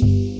you